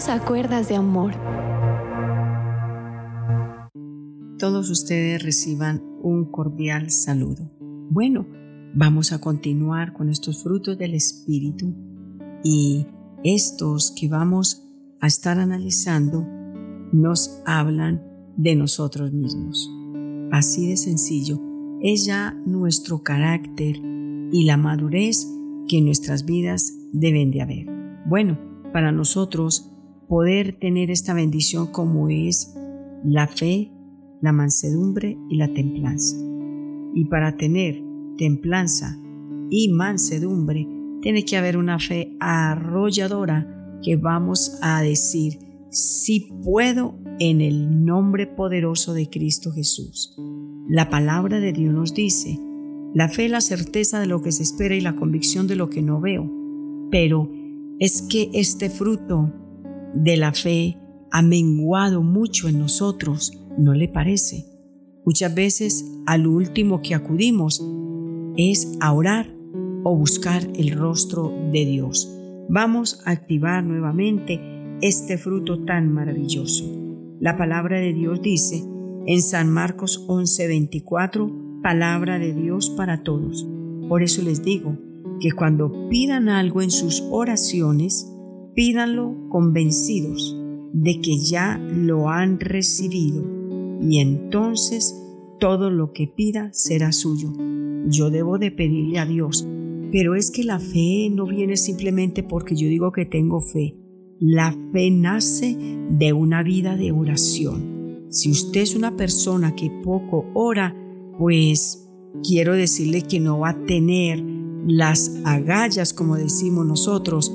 Dios a cuerdas de amor. Todos ustedes reciban un cordial saludo. Bueno, vamos a continuar con estos frutos del Espíritu y estos que vamos a estar analizando nos hablan de nosotros mismos. Así de sencillo, es ya nuestro carácter y la madurez que nuestras vidas deben de haber. Bueno, para nosotros poder tener esta bendición como es la fe, la mansedumbre y la templanza. Y para tener templanza y mansedumbre, tiene que haber una fe arrolladora que vamos a decir, si puedo en el nombre poderoso de Cristo Jesús. La palabra de Dios nos dice, la fe es la certeza de lo que se espera y la convicción de lo que no veo. Pero es que este fruto de la fe ha menguado mucho en nosotros, ¿no le parece? Muchas veces al último que acudimos es a orar o buscar el rostro de Dios. Vamos a activar nuevamente este fruto tan maravilloso. La palabra de Dios dice en San Marcos 11:24, palabra de Dios para todos. Por eso les digo que cuando pidan algo en sus oraciones, pídanlo convencidos de que ya lo han recibido y entonces todo lo que pida será suyo. Yo debo de pedirle a Dios, pero es que la fe no viene simplemente porque yo digo que tengo fe. La fe nace de una vida de oración. Si usted es una persona que poco ora, pues quiero decirle que no va a tener las agallas, como decimos nosotros,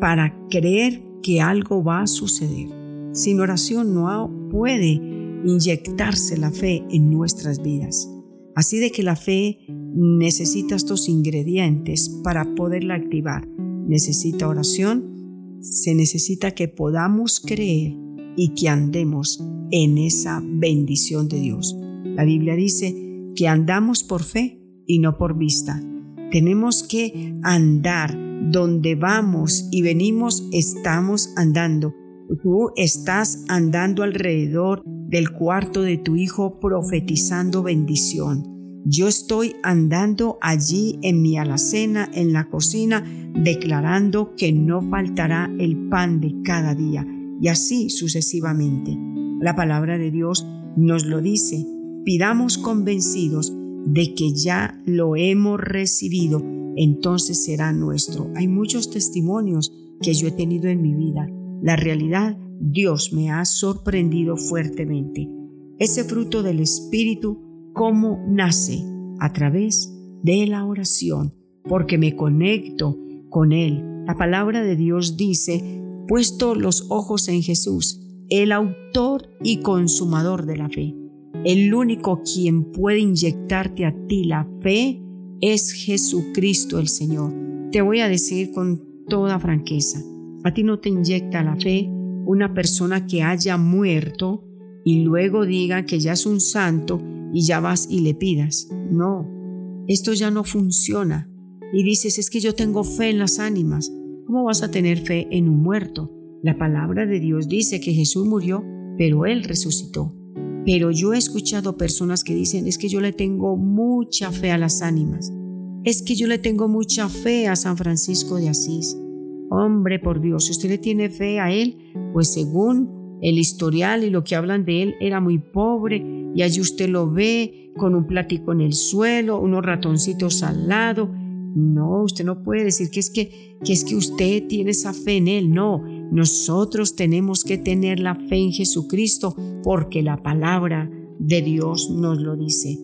para creer que algo va a suceder. Sin oración no puede inyectarse la fe en nuestras vidas. Así de que la fe necesita estos ingredientes para poderla activar. Necesita oración, se necesita que podamos creer y que andemos en esa bendición de Dios. La Biblia dice que andamos por fe y no por vista. Tenemos que andar donde vamos y venimos, estamos andando. Tú estás andando alrededor del cuarto de tu hijo profetizando bendición. Yo estoy andando allí en mi alacena, en la cocina, declarando que no faltará el pan de cada día y así sucesivamente. La palabra de Dios nos lo dice. Pidamos convencidos de que ya lo hemos recibido, entonces será nuestro. Hay muchos testimonios que yo he tenido en mi vida. La realidad Dios me ha sorprendido fuertemente. Ese fruto del Espíritu, ¿cómo nace? A través de la oración, porque me conecto con Él. La palabra de Dios dice, puesto los ojos en Jesús, el autor y consumador de la fe. El único quien puede inyectarte a ti la fe es Jesucristo el Señor. Te voy a decir con toda franqueza, a ti no te inyecta la fe una persona que haya muerto y luego diga que ya es un santo y ya vas y le pidas. No, esto ya no funciona. Y dices, es que yo tengo fe en las ánimas. ¿Cómo vas a tener fe en un muerto? La palabra de Dios dice que Jesús murió, pero Él resucitó. Pero yo he escuchado personas que dicen, es que yo le tengo mucha fe a las ánimas. Es que yo le tengo mucha fe a San Francisco de Asís. Hombre, por Dios, si usted le tiene fe a él, pues según el historial y lo que hablan de él, era muy pobre y allí usted lo ve con un platico en el suelo, unos ratoncitos al lado. No, usted no puede decir que es que, que es que usted tiene esa fe en él. No, nosotros tenemos que tener la fe en Jesucristo porque la palabra de Dios nos lo dice.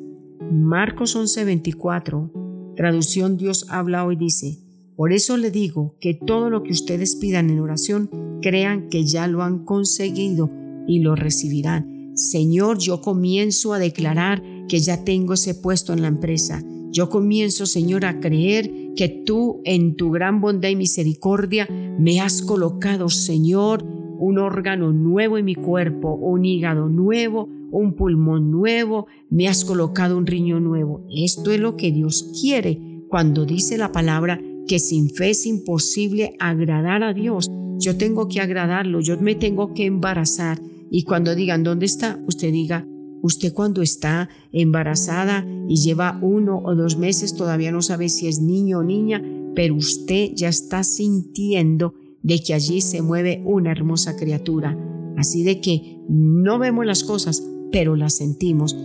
Marcos 11:24, traducción Dios habla hoy dice, por eso le digo que todo lo que ustedes pidan en oración, crean que ya lo han conseguido y lo recibirán. Señor, yo comienzo a declarar que ya tengo ese puesto en la empresa. Yo comienzo, Señor, a creer que tú en tu gran bondad y misericordia me has colocado, Señor, un órgano nuevo en mi cuerpo, un hígado nuevo, un pulmón nuevo, me has colocado un riñón nuevo. Esto es lo que Dios quiere cuando dice la palabra que sin fe es imposible agradar a Dios. Yo tengo que agradarlo, yo me tengo que embarazar. Y cuando digan, ¿dónde está? Usted diga, usted cuando está embarazada y lleva uno o dos meses, todavía no sabe si es niño o niña, pero usted ya está sintiendo de que allí se mueve una hermosa criatura. Así de que no vemos las cosas, pero las sentimos.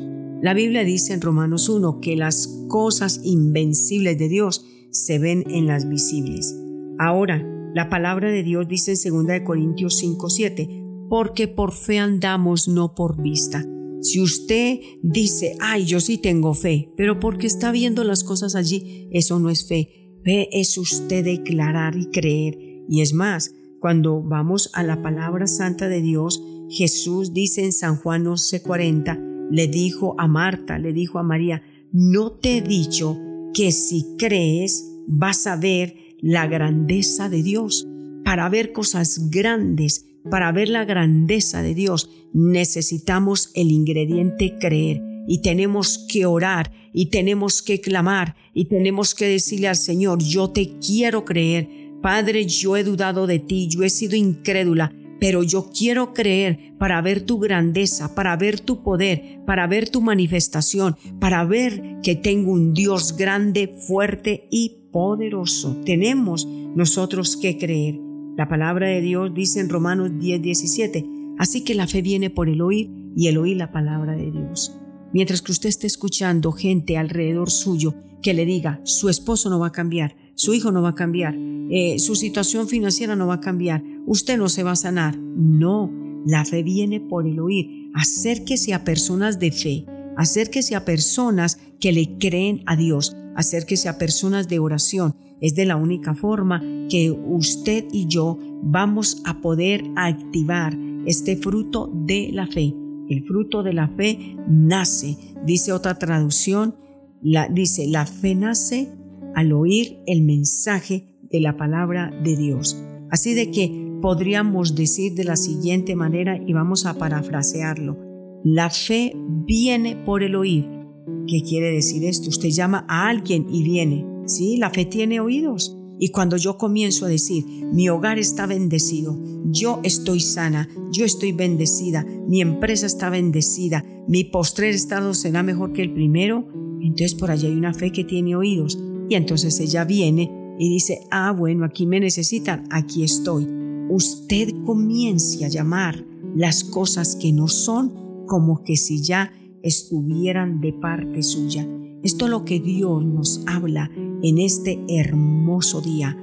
La Biblia dice en Romanos 1 que las cosas invencibles de Dios se ven en las visibles. Ahora, la palabra de Dios dice en 2 Corintios 5, 7, porque por fe andamos, no por vista. Si usted dice, ay, yo sí tengo fe, pero porque está viendo las cosas allí, eso no es fe. Fe es usted declarar y creer. Y es más, cuando vamos a la palabra santa de Dios, Jesús dice en San Juan 11:40, le dijo a Marta, le dijo a María, no te he dicho que si crees vas a ver la grandeza de Dios. Para ver cosas grandes, para ver la grandeza de Dios, necesitamos el ingrediente creer y tenemos que orar y tenemos que clamar y tenemos que decirle al Señor, yo te quiero creer. Padre, yo he dudado de ti, yo he sido incrédula, pero yo quiero creer para ver tu grandeza, para ver tu poder, para ver tu manifestación, para ver que tengo un Dios grande, fuerte y poderoso. Tenemos nosotros que creer. La palabra de Dios dice en Romanos 10, 17, así que la fe viene por el oír y el oír la palabra de Dios. Mientras que usted esté escuchando gente alrededor suyo que le diga, su esposo no va a cambiar, su hijo no va a cambiar, eh, su situación financiera no va a cambiar, usted no se va a sanar. No, la fe viene por el oír. Acérquese a personas de fe, acérquese a personas que le creen a Dios, acérquese a personas de oración. Es de la única forma que usted y yo vamos a poder activar este fruto de la fe. El fruto de la fe nace, dice otra traducción, la, dice, la fe nace al oír el mensaje de la palabra de Dios. Así de que podríamos decir de la siguiente manera y vamos a parafrasearlo. La fe viene por el oír. ¿Qué quiere decir esto? Usted llama a alguien y viene. Sí, la fe tiene oídos. Y cuando yo comienzo a decir, mi hogar está bendecido, yo estoy sana, yo estoy bendecida, mi empresa está bendecida, mi postrer estado será mejor que el primero, entonces por allá hay una fe que tiene oídos. Y entonces ella viene y dice, ah, bueno, aquí me necesitan, aquí estoy. Usted comience a llamar las cosas que no son como que si ya estuvieran de parte suya. Esto es lo que Dios nos habla en este hermoso día.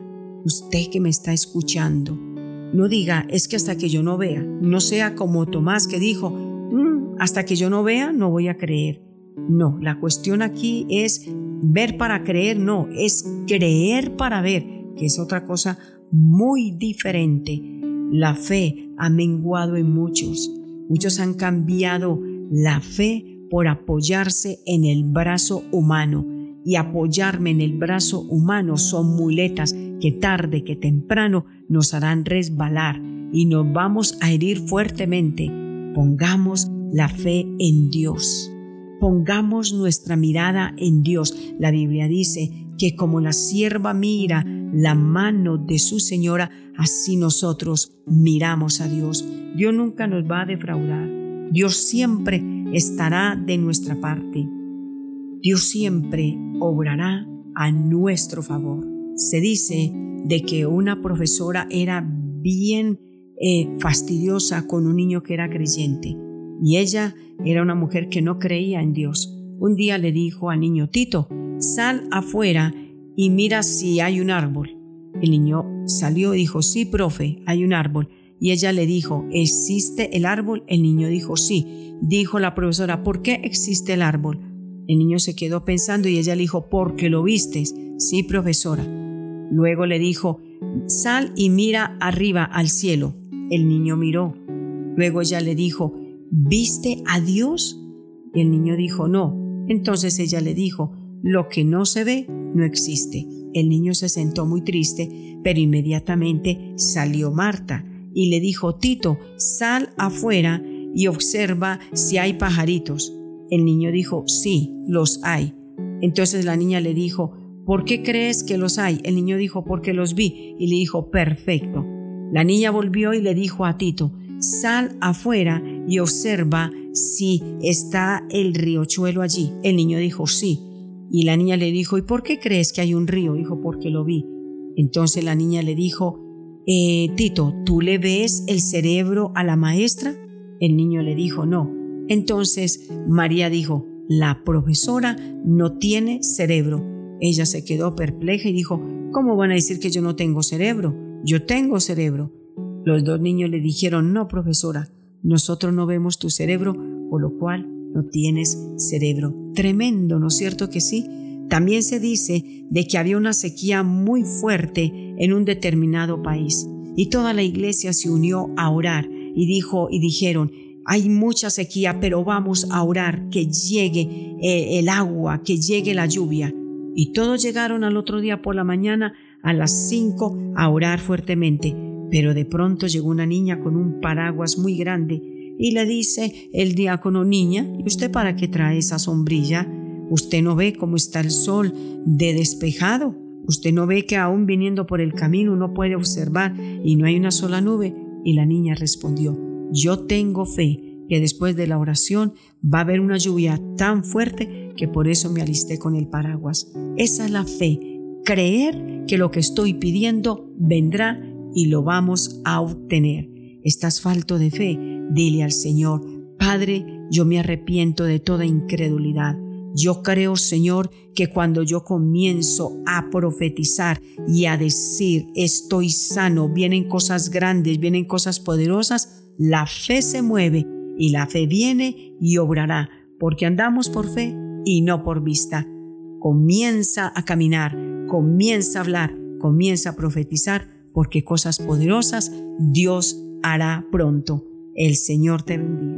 Usted que me está escuchando, no diga, es que hasta que yo no vea, no sea como Tomás que dijo, mm, hasta que yo no vea, no voy a creer. No, la cuestión aquí es ver para creer, no, es creer para ver, que es otra cosa muy diferente. La fe ha menguado en muchos. Muchos han cambiado la fe por apoyarse en el brazo humano. Y apoyarme en el brazo humano son muletas que tarde que temprano nos harán resbalar y nos vamos a herir fuertemente. Pongamos la fe en Dios. Pongamos nuestra mirada en Dios. La Biblia dice que como la sierva mira la mano de su señora, así nosotros miramos a Dios. Dios nunca nos va a defraudar. Dios siempre estará de nuestra parte. Dios siempre obrará a nuestro favor. Se dice de que una profesora era bien eh, fastidiosa con un niño que era creyente y ella era una mujer que no creía en Dios. Un día le dijo al niño Tito, sal afuera y mira si hay un árbol. El niño salió y dijo, sí, profe, hay un árbol. Y ella le dijo, ¿existe el árbol? El niño dijo, sí. Dijo la profesora, ¿por qué existe el árbol? El niño se quedó pensando y ella le dijo, porque lo vistes. Sí, profesora. Luego le dijo, sal y mira arriba al cielo. El niño miró. Luego ella le dijo, ¿viste a Dios? Y el niño dijo, no. Entonces ella le dijo, lo que no se ve no existe. El niño se sentó muy triste, pero inmediatamente salió Marta y le dijo, Tito, sal afuera y observa si hay pajaritos. El niño dijo, sí, los hay. Entonces la niña le dijo, ¿por qué crees que los hay? El niño dijo, porque los vi. Y le dijo, perfecto. La niña volvió y le dijo a Tito, sal afuera y observa si está el riachuelo allí. El niño dijo, sí. Y la niña le dijo, ¿y por qué crees que hay un río? Dijo, porque lo vi. Entonces la niña le dijo, eh, Tito, ¿tú le ves el cerebro a la maestra? El niño le dijo, no. Entonces María dijo, la profesora no tiene cerebro. Ella se quedó perpleja y dijo, ¿cómo van a decir que yo no tengo cerebro? Yo tengo cerebro. Los dos niños le dijeron, no, profesora, nosotros no vemos tu cerebro, por lo cual no tienes cerebro. Tremendo, ¿no es cierto que sí? También se dice de que había una sequía muy fuerte en un determinado país y toda la iglesia se unió a orar y dijo y dijeron, hay mucha sequía, pero vamos a orar que llegue eh, el agua, que llegue la lluvia. Y todos llegaron al otro día por la mañana a las cinco a orar fuertemente. Pero de pronto llegó una niña con un paraguas muy grande y le dice el diácono, niña, ¿y usted para qué trae esa sombrilla? Usted no ve cómo está el sol de despejado. Usted no ve que aún viniendo por el camino uno puede observar y no hay una sola nube. Y la niña respondió, yo tengo fe que después de la oración va a haber una lluvia tan fuerte que por eso me alisté con el paraguas. Esa es la fe, creer que lo que estoy pidiendo vendrá y lo vamos a obtener. Estás falto de fe, dile al Señor, Padre, yo me arrepiento de toda incredulidad. Yo creo, Señor, que cuando yo comienzo a profetizar y a decir estoy sano, vienen cosas grandes, vienen cosas poderosas, la fe se mueve y la fe viene y obrará, porque andamos por fe y no por vista. Comienza a caminar, comienza a hablar, comienza a profetizar, porque cosas poderosas Dios hará pronto. El Señor te bendiga.